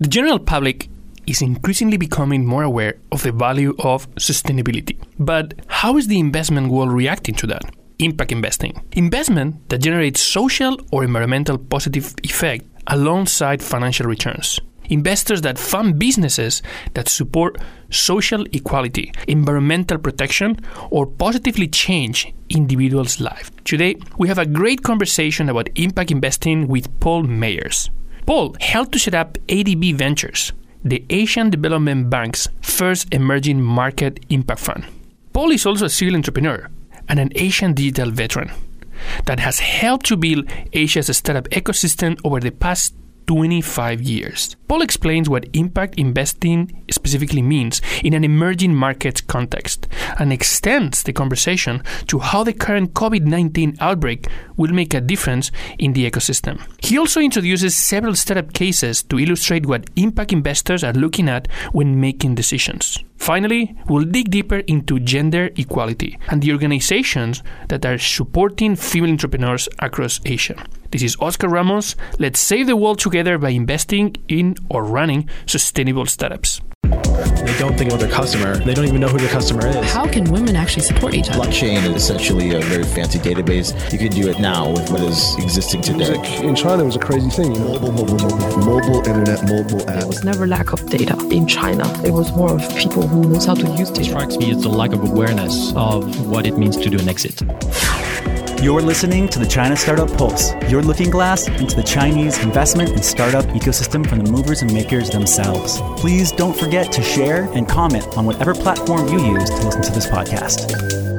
The general public is increasingly becoming more aware of the value of sustainability. But how is the investment world reacting to that? Impact investing. Investment that generates social or environmental positive effect alongside financial returns. Investors that fund businesses that support social equality, environmental protection, or positively change individuals' lives. Today, we have a great conversation about impact investing with Paul Meyers. Paul helped to set up ADB Ventures, the Asian Development Bank's first emerging market impact fund. Paul is also a serial entrepreneur and an Asian digital veteran that has helped to build Asia's startup ecosystem over the past 25 years. Paul explains what impact investing specifically means in an emerging markets context and extends the conversation to how the current COVID 19 outbreak will make a difference in the ecosystem. He also introduces several startup cases to illustrate what impact investors are looking at when making decisions. Finally, we'll dig deeper into gender equality and the organizations that are supporting female entrepreneurs across Asia. This is Oscar Ramos. Let's save the world together by investing in or running sustainable startups. They don't think about their customer. They don't even know who their customer is. How can women actually support each other? Blockchain is essentially a very fancy database. You can do it now with what is existing today. In China, it was a crazy thing. You know? Mobile, mobile, mobile, mobile internet, mobile app. There was never lack of data in China. It was more of people who knows how to use data. It strikes me as the lack of awareness of what it means to do an exit. You're listening to the China Startup Pulse, your looking glass into the Chinese investment and startup ecosystem from the movers and makers themselves. Please don't forget to share and comment on whatever platform you use to listen to this podcast.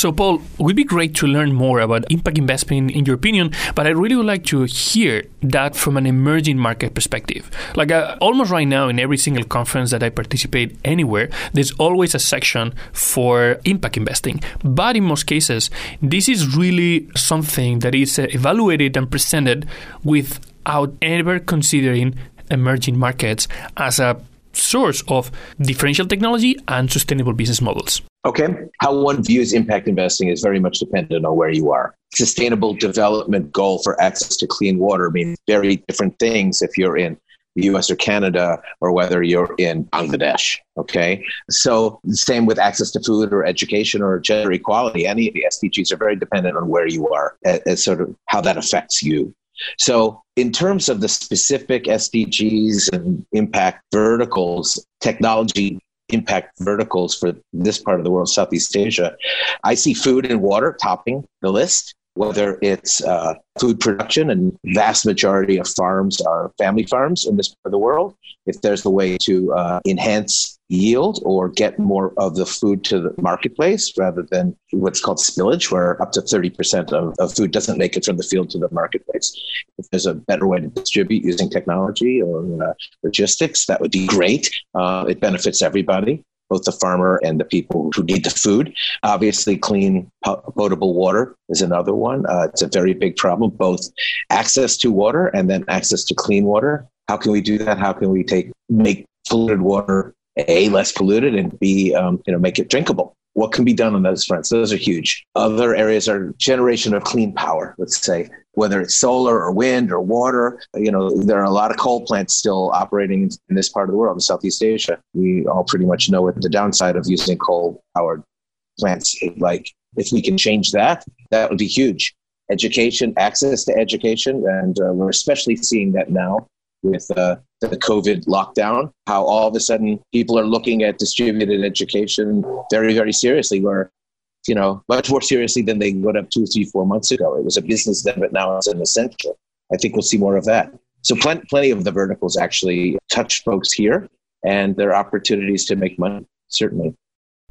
So, Paul, it would be great to learn more about impact investing in your opinion, but I really would like to hear that from an emerging market perspective. Like uh, almost right now, in every single conference that I participate anywhere, there's always a section for impact investing. But in most cases, this is really something that is uh, evaluated and presented without ever considering emerging markets as a source of differential technology and sustainable business models. Okay. How one views impact investing is very much dependent on where you are. Sustainable development goal for access to clean water means very different things if you're in the US or Canada or whether you're in Bangladesh. Okay. So, same with access to food or education or gender equality. Any of the SDGs are very dependent on where you are as sort of how that affects you. So, in terms of the specific SDGs and impact verticals, technology impact verticals for this part of the world, Southeast Asia, I see food and water topping the list. Whether it's uh, food production, and vast majority of farms are family farms in this part of the world. If there's a way to uh, enhance yield or get more of the food to the marketplace rather than what's called spillage, where up to 30% of, of food doesn't make it from the field to the marketplace. If there's a better way to distribute using technology or uh, logistics, that would be great. Uh, it benefits everybody both the farmer and the people who need the food. Obviously, clean potable water is another one. Uh, it's a very big problem, both access to water and then access to clean water. How can we do that? How can we take make polluted water a less polluted and b um, you know make it drinkable? What can be done on those fronts? Those are huge. Other areas are generation of clean power. Let's say whether it's solar or wind or water. You know, there are a lot of coal plants still operating in this part of the world, in Southeast Asia. We all pretty much know what the downside of using coal powered plants like. If we can change that, that would be huge. Education, access to education, and uh, we're especially seeing that now with uh, the COVID lockdown, how all of a sudden people are looking at distributed education very, very seriously, where you know, much more seriously than they would have two, three, four months ago. It was a business then, but now it's an essential. I think we'll see more of that. So plenty, plenty of the verticals actually touch folks here, and there are opportunities to make money, certainly.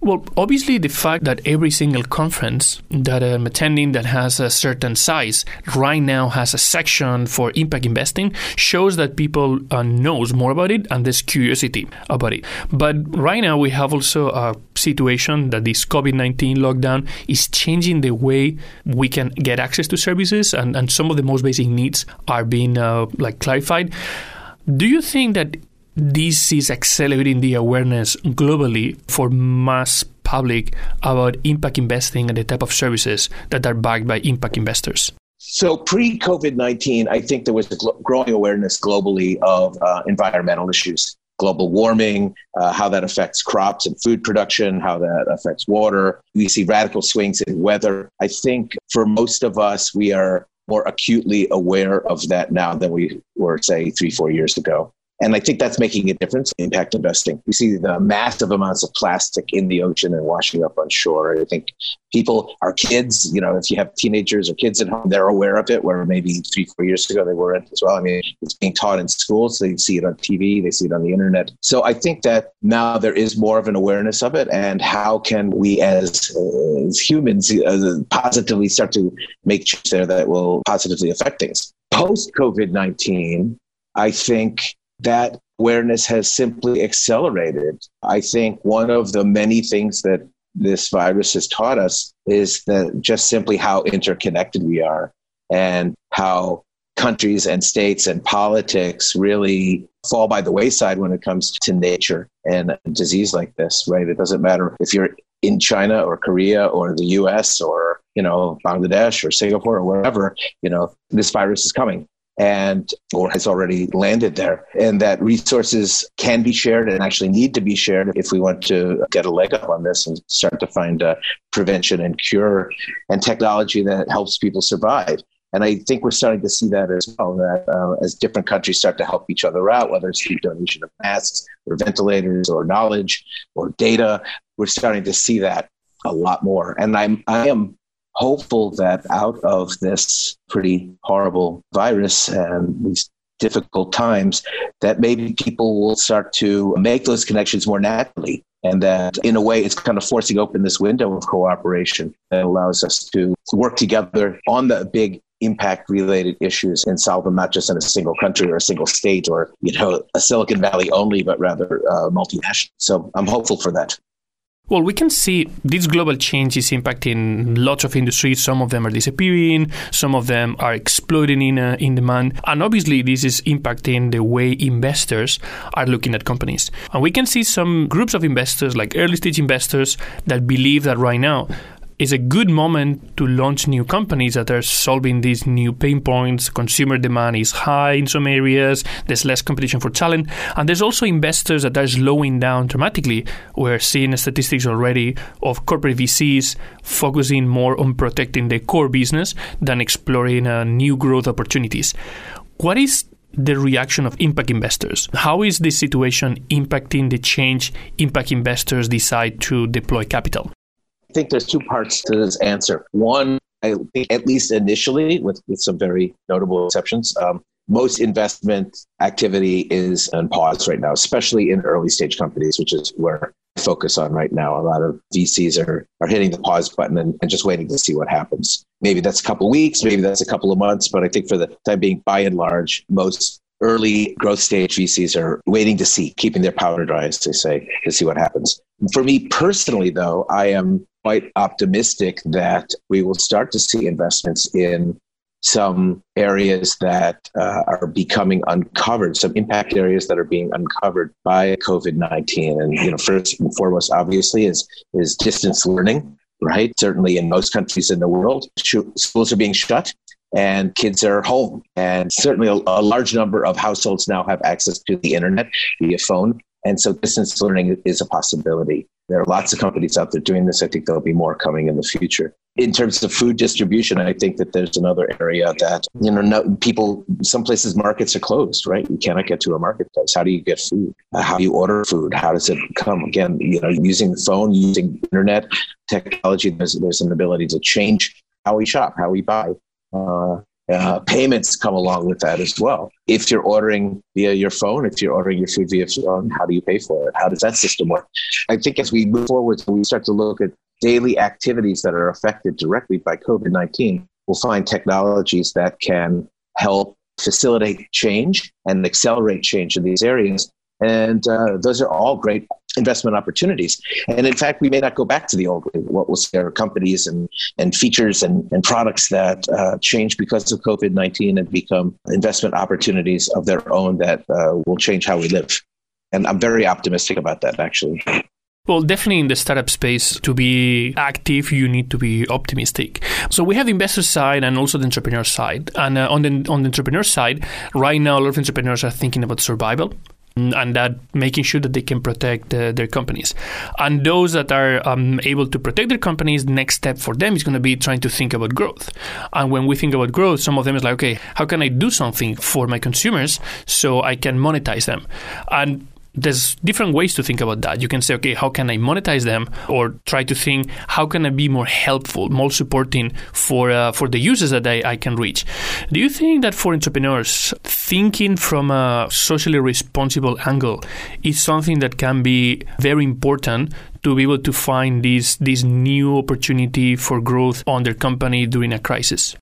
Well, obviously, the fact that every single conference that I'm attending that has a certain size right now has a section for impact investing shows that people uh, knows more about it and there's curiosity about it. But right now, we have also a situation that this COVID 19 lockdown is changing the way we can get access to services, and, and some of the most basic needs are being uh, like clarified. Do you think that this is accelerating the awareness globally for mass public about impact investing and the type of services that are backed by impact investors. So pre COVID 19, I think there was a gl- growing awareness globally of uh, environmental issues, global warming, uh, how that affects crops and food production, how that affects water. We see radical swings in weather. I think for most of us, we are more acutely aware of that now than we were, say, three, four years ago. And I think that's making a difference in impact investing. We see the massive amounts of plastic in the ocean and washing up on shore. I think people, our kids, you know, if you have teenagers or kids at home, they're aware of it, where maybe three, four years ago they weren't as well. I mean, it's being taught in schools. They see it on TV, they see it on the internet. So I think that now there is more of an awareness of it. And how can we as, uh, as humans uh, positively start to make change there that will positively affect things? Post COVID 19, I think that awareness has simply accelerated. I think one of the many things that this virus has taught us is that just simply how interconnected we are and how countries and states and politics really fall by the wayside when it comes to nature and disease like this, right? It doesn't matter if you're in China or Korea or the US or, you know, Bangladesh or Singapore or wherever, you know, this virus is coming and or has already landed there and that resources can be shared and actually need to be shared if we want to get a leg up on this and start to find a prevention and cure and technology that helps people survive and I think we're starting to see that as well, that uh, as different countries start to help each other out, whether it's through donation of masks or ventilators or knowledge or data, we're starting to see that a lot more. And I'm, I am hopeful that out of this pretty horrible virus and these difficult times, that maybe people will start to make those connections more naturally. And that in a way, it's kind of forcing open this window of cooperation that allows us to work together on the big impact related issues and solve them not just in a single country or a single state or you know a silicon valley only but rather uh, multinational so i'm hopeful for that well, we can see this global change is impacting lots of industries. Some of them are disappearing, some of them are exploding in, uh, in demand. And obviously, this is impacting the way investors are looking at companies. And we can see some groups of investors, like early stage investors, that believe that right now is a good moment to launch new companies that are solving these new pain points. Consumer demand is high in some areas, there's less competition for talent, and there's also investors that are slowing down dramatically. We're seeing statistics already of corporate VCs focusing more on protecting their core business than exploring uh, new growth opportunities. What is the reaction of impact investors? How is this situation impacting the change impact investors decide to deploy capital? I think there's two parts to this answer. One, I think at least initially, with, with some very notable exceptions, um, most investment activity is on pause right now, especially in early stage companies, which is where I focus on right now. A lot of VCs are, are hitting the pause button and, and just waiting to see what happens. Maybe that's a couple of weeks, maybe that's a couple of months, but I think for the time being, by and large, most early growth stage VCs are waiting to see, keeping their powder dry, as they say, to see what happens. For me personally, though, I am quite optimistic that we will start to see investments in some areas that uh, are becoming uncovered, some impact areas that are being uncovered by COVID nineteen. And you know, first and foremost, obviously, is is distance learning. Right, certainly in most countries in the world, schools are being shut and kids are home. And certainly a, a, large number of households now have access to the internet via phone. And so distance learning is a possibility. There are lots of companies out there doing this. I think there'll be more coming in the future. In terms of food distribution, I think that there's another area that, you know, no, people, some places markets are closed, right? You cannot get to a marketplace. How do you get food? How do you order food? How does it come? Again, you know, using the phone, using internet technology, there's, there's an ability to change how we shop, how we buy. Uh, uh, payments come along with that as well. If you're ordering via your phone, if you're ordering your food via phone, how do you pay for it? How does that system work? I think as we move forward, we start to look at daily activities that are affected directly by COVID 19, we'll find technologies that can help facilitate change and accelerate change in these areas. And uh, those are all great investment opportunities. And in fact, we may not go back to the old way. What we'll see are companies and, and features and, and products that uh, change because of COVID 19 and become investment opportunities of their own that uh, will change how we live. And I'm very optimistic about that, actually. Well, definitely in the startup space, to be active, you need to be optimistic. So we have the investor side and also the entrepreneur side. And uh, on the on the entrepreneur side, right now, a lot of entrepreneurs are thinking about survival and that making sure that they can protect uh, their companies. And those that are um, able to protect their companies, next step for them is going to be trying to think about growth. And when we think about growth, some of them is like, okay, how can I do something for my consumers so I can monetize them? And there's different ways to think about that. You can say, okay, how can I monetize them, or try to think how can I be more helpful, more supporting for uh, for the users that I, I can reach. Do you think that for entrepreneurs, thinking from a socially responsible angle is something that can be very important to be able to find this this new opportunity for growth on their company during a crisis?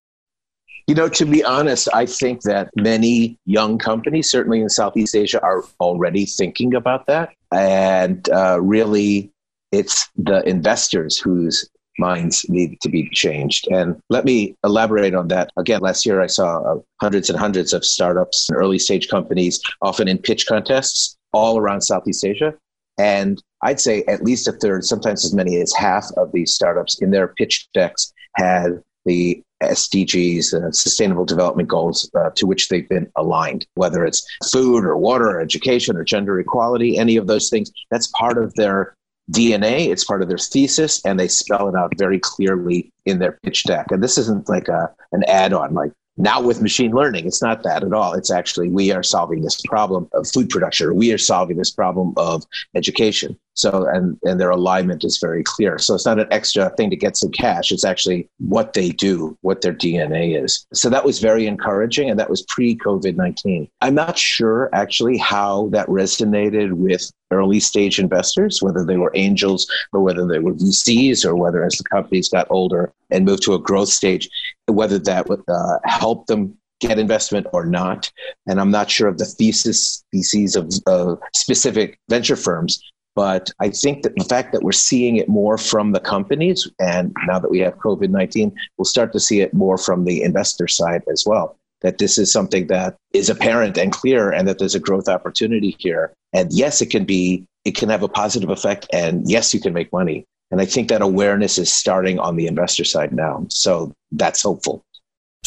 You know, to be honest, I think that many young companies, certainly in Southeast Asia, are already thinking about that. And uh, really, it's the investors whose minds need to be changed. And let me elaborate on that. Again, last year I saw uh, hundreds and hundreds of startups and early stage companies, often in pitch contests, all around Southeast Asia. And I'd say at least a third, sometimes as many as half of these startups in their pitch decks had the SDGs, uh, Sustainable Development Goals, uh, to which they've been aligned, whether it's food or water or education or gender equality, any of those things. That's part of their DNA, it's part of their thesis, and they spell it out very clearly in their pitch deck. And this isn't like a, an add on, like now with machine learning, it's not that at all. It's actually we are solving this problem of food production, or we are solving this problem of education. So, and, and their alignment is very clear. So it's not an extra thing to get some cash. It's actually what they do, what their DNA is. So that was very encouraging. And that was pre COVID 19. I'm not sure actually how that resonated with early stage investors, whether they were angels or whether they were VCs or whether as the companies got older and moved to a growth stage, whether that would uh, help them get investment or not. And I'm not sure of the thesis theses of uh, specific venture firms. But I think that the fact that we're seeing it more from the companies, and now that we have COVID 19, we'll start to see it more from the investor side as well. That this is something that is apparent and clear, and that there's a growth opportunity here. And yes, it can be, it can have a positive effect, and yes, you can make money. And I think that awareness is starting on the investor side now. So that's hopeful.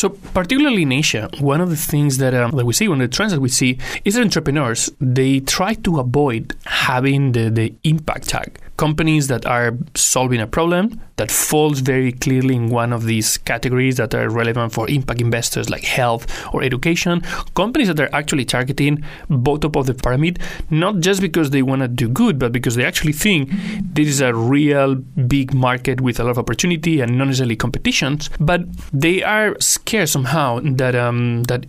So, particularly in Asia, one of the things that, um, that we see, one of the trends that we see, is that entrepreneurs they try to avoid having the, the impact tag companies that are solving a problem that falls very clearly in one of these categories that are relevant for impact investors like health or education, companies that are actually targeting bottom of the pyramid, not just because they want to do good, but because they actually think this is a real big market with a lot of opportunity and not necessarily competitions, but they are scared somehow that um, that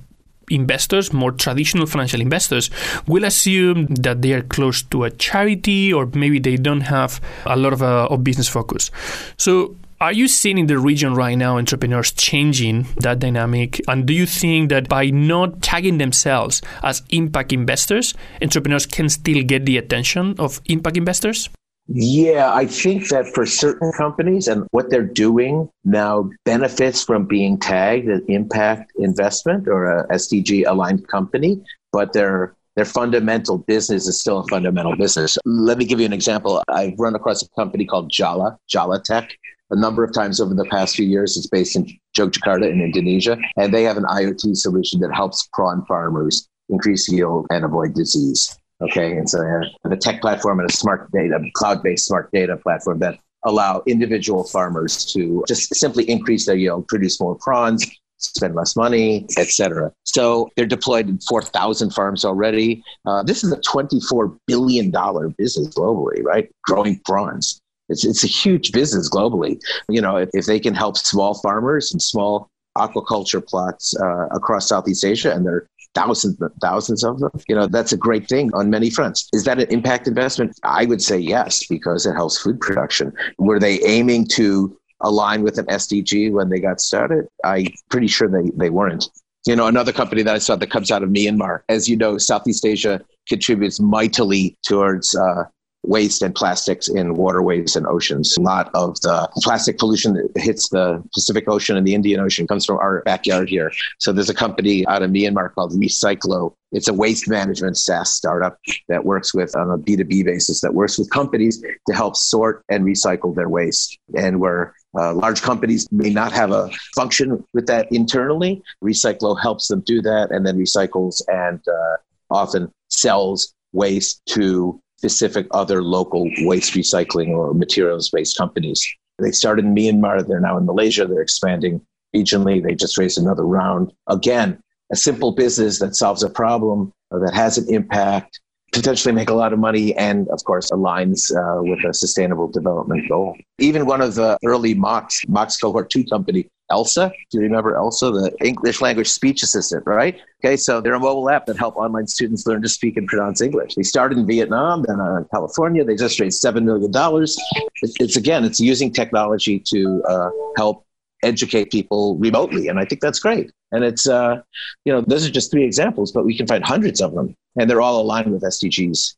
investors, more traditional financial investors, will assume that they are close to a charity or maybe they don't have a lot of, uh, of business focus. So, are you seeing in the region right now entrepreneurs changing that dynamic? And do you think that by not tagging themselves as impact investors, entrepreneurs can still get the attention of impact investors? Yeah, I think that for certain companies and what they're doing now benefits from being tagged an impact investment or a SDG aligned company, but their their fundamental business is still a fundamental business. Let me give you an example. I've run across a company called Jala, Jala Tech, a number of times over the past few years. It's based in Yogyakarta in Indonesia, and they have an IoT solution that helps prawn farmers increase yield and avoid disease. Okay, and so the tech platform and a smart data, cloud-based smart data platform that allow individual farmers to just simply increase their yield, produce more prawns, spend less money, etc. So they're deployed in 4,000 farms already. Uh, this is a $24 billion business globally, right? Growing prawns. It's, it's a huge business globally. You know, if, if they can help small farmers and small aquaculture plots uh, across Southeast Asia, and they're thousands thousands of them. You know, that's a great thing on many fronts. Is that an impact investment? I would say yes, because it helps food production. Were they aiming to align with an SDG when they got started? I'm pretty sure they, they weren't. You know, another company that I saw that comes out of Myanmar. As you know, Southeast Asia contributes mightily towards uh, waste and plastics in waterways and oceans. A lot of the plastic pollution that hits the Pacific Ocean and the Indian Ocean comes from our backyard here. So there's a company out of Myanmar called RecyGlo. It's a waste management SaaS startup that works with on a B2B basis that works with companies to help sort and recycle their waste. And where uh, large companies may not have a function with that internally, RecyGlo helps them do that and then recycles and uh, often sells waste to specific other local waste recycling or materials based companies. They started in Myanmar, they're now in Malaysia, they're expanding regionally. They just raised another round. Again, a simple business that solves a problem that has an impact, potentially make a lot of money, and of course aligns uh, with a sustainable development goal. Even one of the early Mox, Mox Cohort 2 company, Elsa. Do you remember Elsa, the English language speech assistant, right? Okay, so they're a mobile app that help online students learn to speak and pronounce English. They started in Vietnam, then uh, California. They just raised $7 million. It's, it's again, it's using technology to uh, help educate people remotely. And I think that's great. And it's, uh, you know, those are just three examples, but we can find hundreds of them. And they're all aligned with SDGs.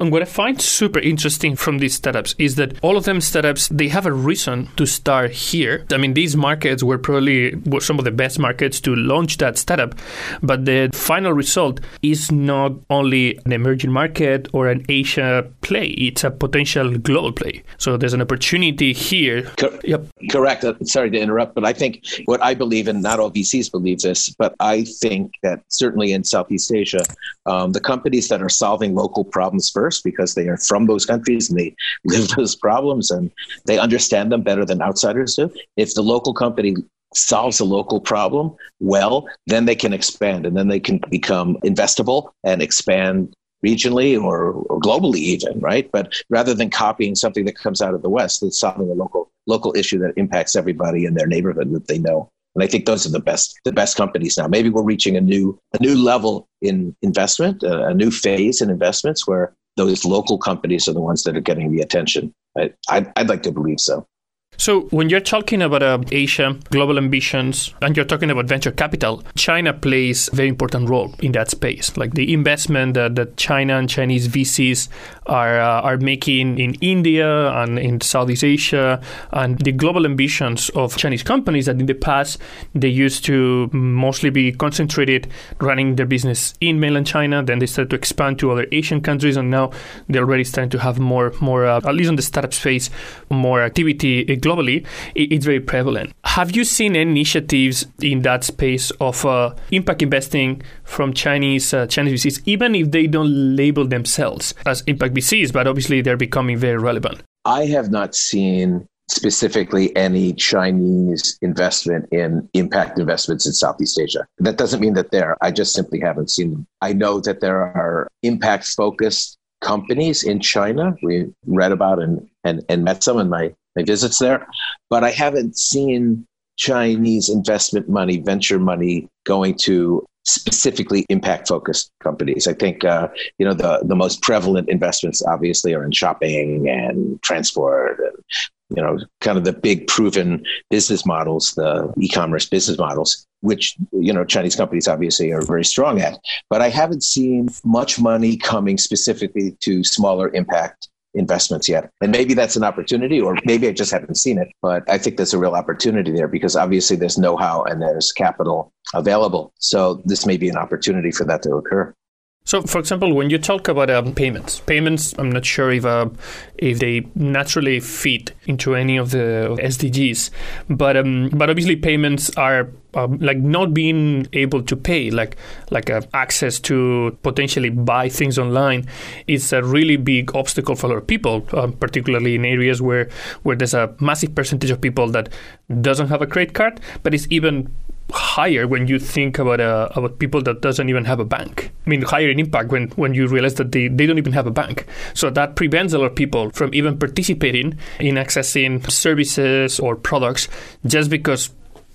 And what I find super interesting from these startups is that all of them startups they have a reason to start here. I mean, these markets were probably were some of the best markets to launch that startup, but the final result is not only an emerging market or an Asia play; it's a potential global play. So there's an opportunity here. Co- yep. Correct. Uh, sorry to interrupt, but I think what I believe, and not all VCs believe this, but I think that certainly in Southeast Asia, um, the companies that are solving local problems first first because they are from those countries and they live those problems and they understand them better than outsiders do. If the local company solves a local problem well, then they can expand and then they can become investable and expand regionally or, or, globally even right but rather than copying something that comes out of the west it's solving a local local issue that impacts everybody in their neighborhood that they know and I think those are the best the best companies now. Maybe we're reaching a new a new level in investment, a, a new phase in investments where those local companies are the ones that are getting the attention. I, I'd, I'd like to believe so. So, when you're talking about uh, Asia, global ambitions, and you're talking about venture capital, China plays a very important role in that space. Like the investment that, that China and Chinese VCs are uh, are making in India and in Southeast Asia, and the global ambitions of Chinese companies that in the past they used to mostly be concentrated running their business in mainland China. Then they started to expand to other Asian countries, and now they're already starting to have more more uh, at least on the startup space more activity globally, it's very prevalent. Have you seen any initiatives in that space of uh, impact investing from Chinese uh, Chinese VCs, even if they don't label themselves as impact But obviously they're becoming very relevant? I have not seen specifically any Chinese investment in impact investments in Southeast Asia. That doesn't mean that there. I just simply haven't seen them. I know that there are impact focused companies in China. We read about and, and, and met some in my my visits there, but I haven't seen Chinese investment money, venture money going to specifically impact focused companies. I think uh, you know the the most prevalent investments obviously are in shopping and transport and you know kind of the big proven business models, the e-commerce business models, which you know Chinese companies obviously are very strong at. But I haven't seen much money coming specifically to smaller impact investments yet. And maybe that's an opportunity, or maybe I just haven't seen it. But I think there's a real opportunity there because obviously there's know how and there's capital available. So this may be an opportunity for that to occur. So, for example, when you talk about um, payments, payments, I'm not sure if uh, if they naturally fit into any of the SDGs, but um, but obviously payments are um, like not being able to pay, like like uh, access to potentially buy things online, is a really big obstacle for a lot of people, um, particularly in areas where where there's a massive percentage of people that doesn't have a credit card, but it's even higher when you think about uh, about people that doesn't even have a bank. I mean, higher in impact when, when you realize that they, they don't even have a bank. So that prevents a lot of people from even participating in accessing services or products just because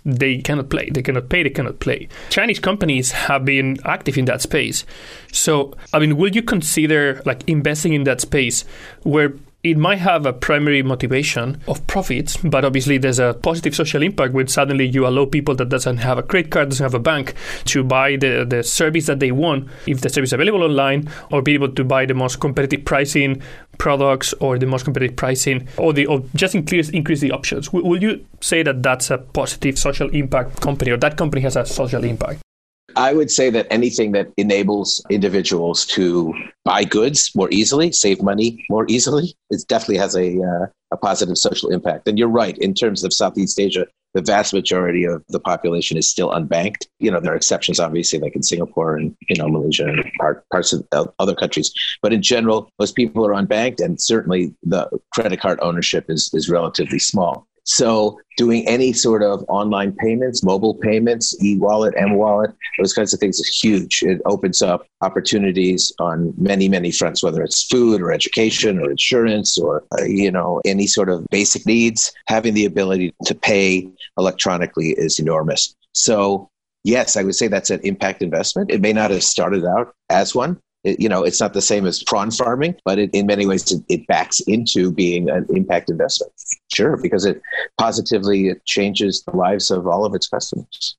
they cannot play. They cannot pay. They cannot play. Chinese companies have been active in that space. So, I mean, will you consider like investing in that space where it might have a primary motivation of profits, but obviously there's a positive social impact when suddenly you allow people that doesn't have a credit card, doesn't have a bank, to buy the, the service that they want, if the service is available online, or be able to buy the most competitive pricing products or the most competitive pricing, or the or just increase increase the options. W- will you say that that's a positive social impact company, or that company has a social impact? I would say that anything that enables individuals to buy goods more easily, save money more easily, it definitely has a, uh, a positive social impact. And you're right, in terms of Southeast Asia, the vast majority of the population is still unbanked. You know, there are exceptions, obviously, like in Singapore and, you know, Malaysia and part, parts of uh, other countries. But in general, most people are unbanked, and certainly the credit card ownership is, is relatively small. So doing any sort of online payments, mobile payments, e-wallet, m-wallet, those kinds of things is huge. It opens up opportunities on many, many fronts, whether it's food or education or insurance or, uh, you know, any sort of basic needs. Having the ability to pay electronically is enormous. So yes, I would say that's an impact investment. It may not have started out as one, it, you know, it's not the same as prawn farming, but it, in many ways it, it, backs into being an impact investment. Sure, because it positively changes the lives of all of its customers.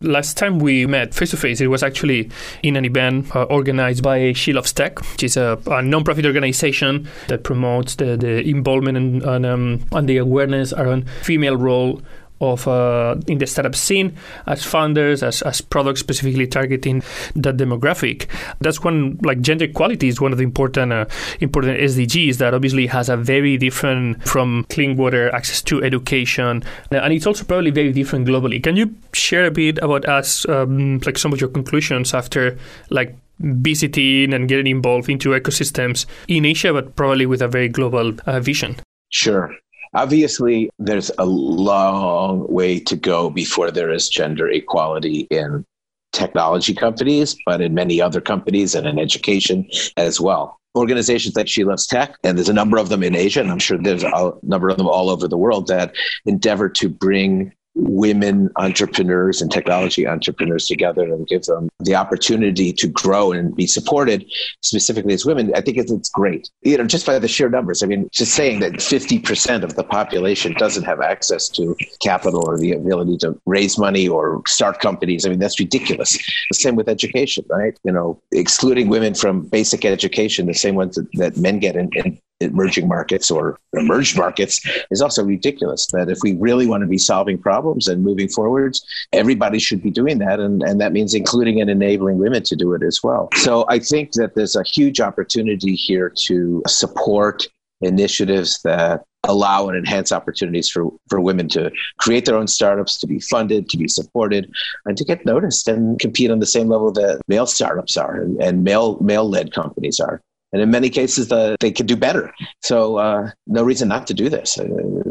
Last time we met face to face, it was actually in an event uh, organized by She Loves Tech, which is a, a non-profit organization that promotes the, the involvement and, and, um, and the awareness around female role of uh, in the startup scene as founders, as, as products specifically targeting that demographic. That's one like gender equality is one of the important uh, important SDGs that obviously has a very different from clean water, access to education, and it's also probably very different globally. Can you share a bit about us, um, like some of your conclusions after like visiting and getting involved into ecosystems in Asia, but probably with a very global uh, vision? Sure. Obviously, there's a long way to go before there is gender equality in technology companies, but in many other companies and in education as well. Organizations like She Loves Tech, and there's a number of them in Asia, and I'm sure there's a number of them all over the world that endeavor to bring women entrepreneurs and technology entrepreneurs together and give them the opportunity to grow and be supported specifically as women i think it's, it's great. You know just by the sheer numbers. I mean just saying that 50% of the population doesn't have access to capital or the ability to raise money or start companies i mean that's ridiculous. The same with education right? You know excluding women from basic education the same ones that, that men get in, in emerging markets or emerged markets is also ridiculous. That if we really want to be solving problems and moving forwards, everybody should be doing that. And, and that means including and enabling women to do it as well. So I think that there's a huge opportunity here to support initiatives that allow and enhance opportunities for, for women to create their own startups, to be funded, to be supported, and to get noticed and compete on the same level that male startups are and, and male male led companies are and in many cases uh, they could do better. So uh, no reason not to do this. Uh,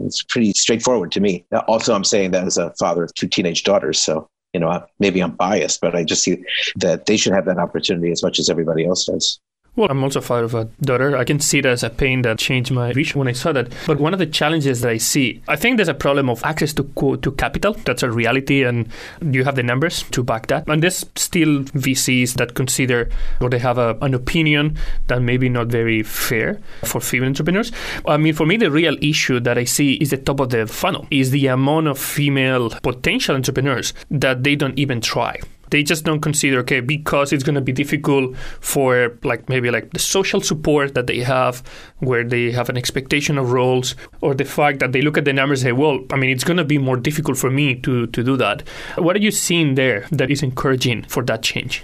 it's pretty straightforward to me. Also i'm saying that as a father of two teenage daughters. So you know maybe i'm biased but i just see that they should have that opportunity as much as everybody else does well, I'm also father of a daughter. I can see that as a pain that changed my vision when I saw that. But one of the challenges that I see, I think there's a problem of access to to capital. That's a reality, and you have the numbers to back that. And there's still VCs that consider or they have a, an opinion that maybe not very fair for female entrepreneurs. I mean, for me, the real issue that I see is the top of the funnel is the amount of female potential entrepreneurs that they don't even try they just don't consider okay because it's going to be difficult for like maybe like the social support that they have where they have an expectation of roles or the fact that they look at the numbers and say well i mean it's going to be more difficult for me to to do that. What are you seeing there that is encouraging for that change?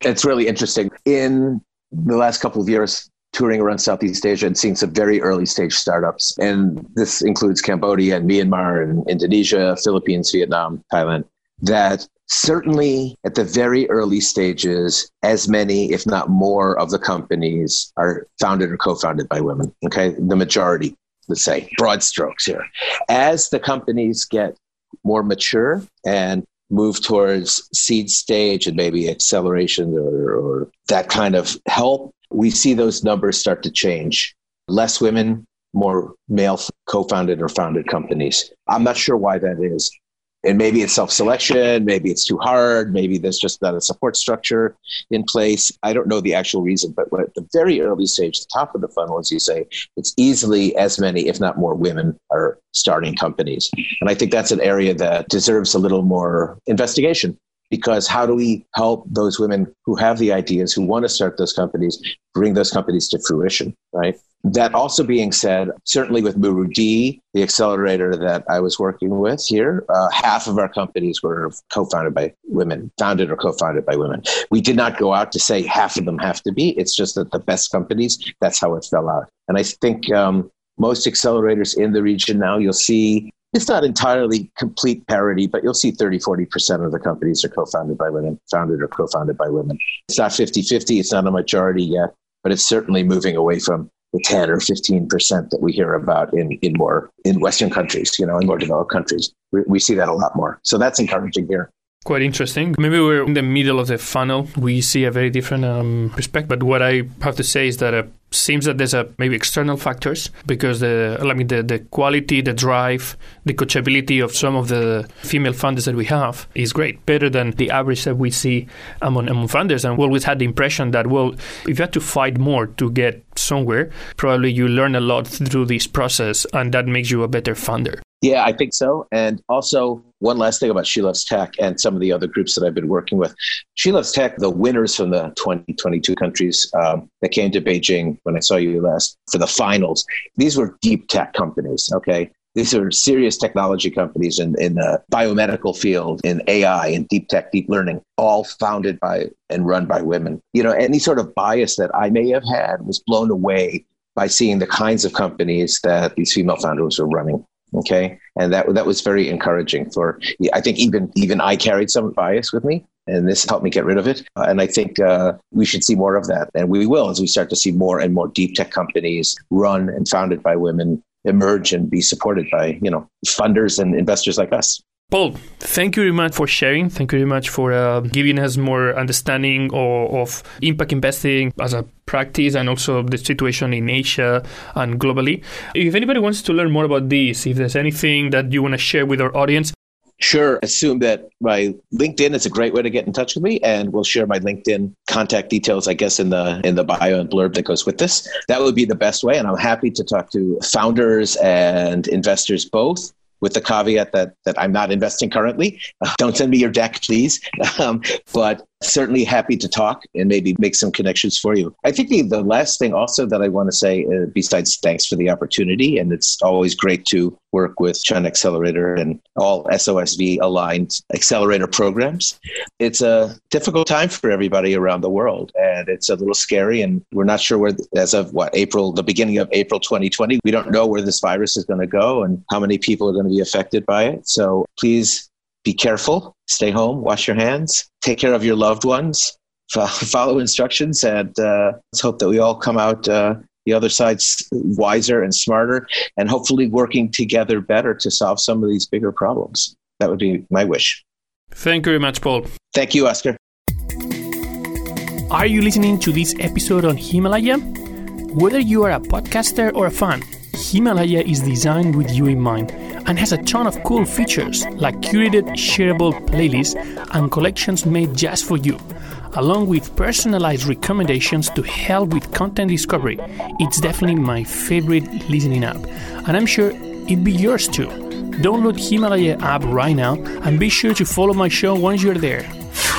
It's really interesting. In the last couple of years touring around Southeast Asia and seeing some very early stage startups. And this includes Cambodia and Myanmar and Indonesia, Philippines, Vietnam, Thailand, that certainly at the very early stages, as many, if not more, of the companies are founded or co founded by women. Okay. The majority, let's say, broad strokes here. As the companies get more mature and move towards seed stage and maybe acceleration or, or that kind of help, we see those numbers start to change. Less women, more male co founded or founded companies. I'm not sure why that is. And maybe it's self-selection maybe it's too hard maybe there's just not a support structure in place. I don't know the actual reason but at the very early stage the top of the funnel as you say it's easily as many if not more women are starting companies. And i think that's an area that deserves a little more investigation because how do we help those women who have the ideas who want to start those companies bring those companies to fruition right that also being said, certainly with muru-D, the accelerator that I was working with here, uh, half of our companies were co-founded by women, founded or co-founded by women. We did not go out to say half of them have to be. It's just that the best companies, that's how it fell out. And I think um, most accelerators in the region now, you'll see it's not entirely complete parity, but you'll see 30, 40% of the companies are co-founded by women, founded or co-founded by women. It's not 50-50. It's not a majority yet, but it's certainly moving away from the 10 or 15 percent that we hear about in, in more in western countries you know in more developed countries we, we see that a lot more so that's encouraging here quite interesting. Maybe we're in the middle of the funnel. We see a very different um, perspective. But what I have to say is that it seems that there's a maybe external factors because the I mean the, the quality, the drive, the coachability of some of the female founders that we have is great, better than the average that we see among, among founders. And we always had the impression that well, if you had to fight more to get somewhere, probably you learn a lot through this process, and that makes you a better funder. Yeah, I think so. And also, one last thing about She Loves Tech and some of the other groups that I've been working with. She Loves Tech, the winners from the 2022 countries um, that came to Beijing when I saw you last for the finals, these were deep tech companies, okay? These are serious technology companies in, in the biomedical field, in AI, in deep tech, deep learning, all founded by and run by women. You know, any sort of bias that I may have had was blown away by seeing the kinds of companies that these female founders were running. Okay, and that that was very encouraging. For I think even even I carried some bias with me, and this helped me get rid of it. Uh, and I think uh, we should see more of that, and we will as we start to see more and more deep tech companies run and founded by women emerge and be supported by you know funders and investors like us. Paul, thank you very much for sharing. Thank you very much for uh, giving us more understanding of, of, impact investing as a practice and also the situation in Asia and globally. If anybody wants to learn more about this, if there's anything that you want to share with our audience, Sure. Assume that my LinkedIn is a great way to get in touch with me, and we'll share my LinkedIn contact details, I guess, in the in the bio and blurb that goes with this. That would be the best way, and I'm happy to talk to founders and investors both with the caveat that that I'm not investing currently. Uh, don't send me your deck, please. Um, but certainly happy to talk and maybe make some connections for you. I think the, the last thing also that I want to say, uh, besides thanks for the opportunity, and it's always great to work with China Accelerator and all SOSV aligned accelerator programs. It's a difficult time for everybody around the world, and it's a little scary. And we're not sure where, as of what April, the beginning of April 2020, we don't know where this virus is going to go and how many people are going to be affected by it. So please be careful, stay home, wash your hands, take care of your loved ones, follow instructions, and uh, let's hope that we all come out uh, the other side wiser and smarter, and hopefully working together better to solve some of these bigger problems. That would be my wish. Thank you very much, Paul. Thank you, Oscar. Are you listening to this episode on Himalaya? Whether you are a podcaster or a fan, Himalaya is designed with you in mind and has a ton of cool features like curated shareable playlists and collections made just for you, along with personalized recommendations to help with content discovery. It's definitely my favorite listening app, and I'm sure it'd be yours too. Download Himalaya app right now and be sure to follow my show once you're there.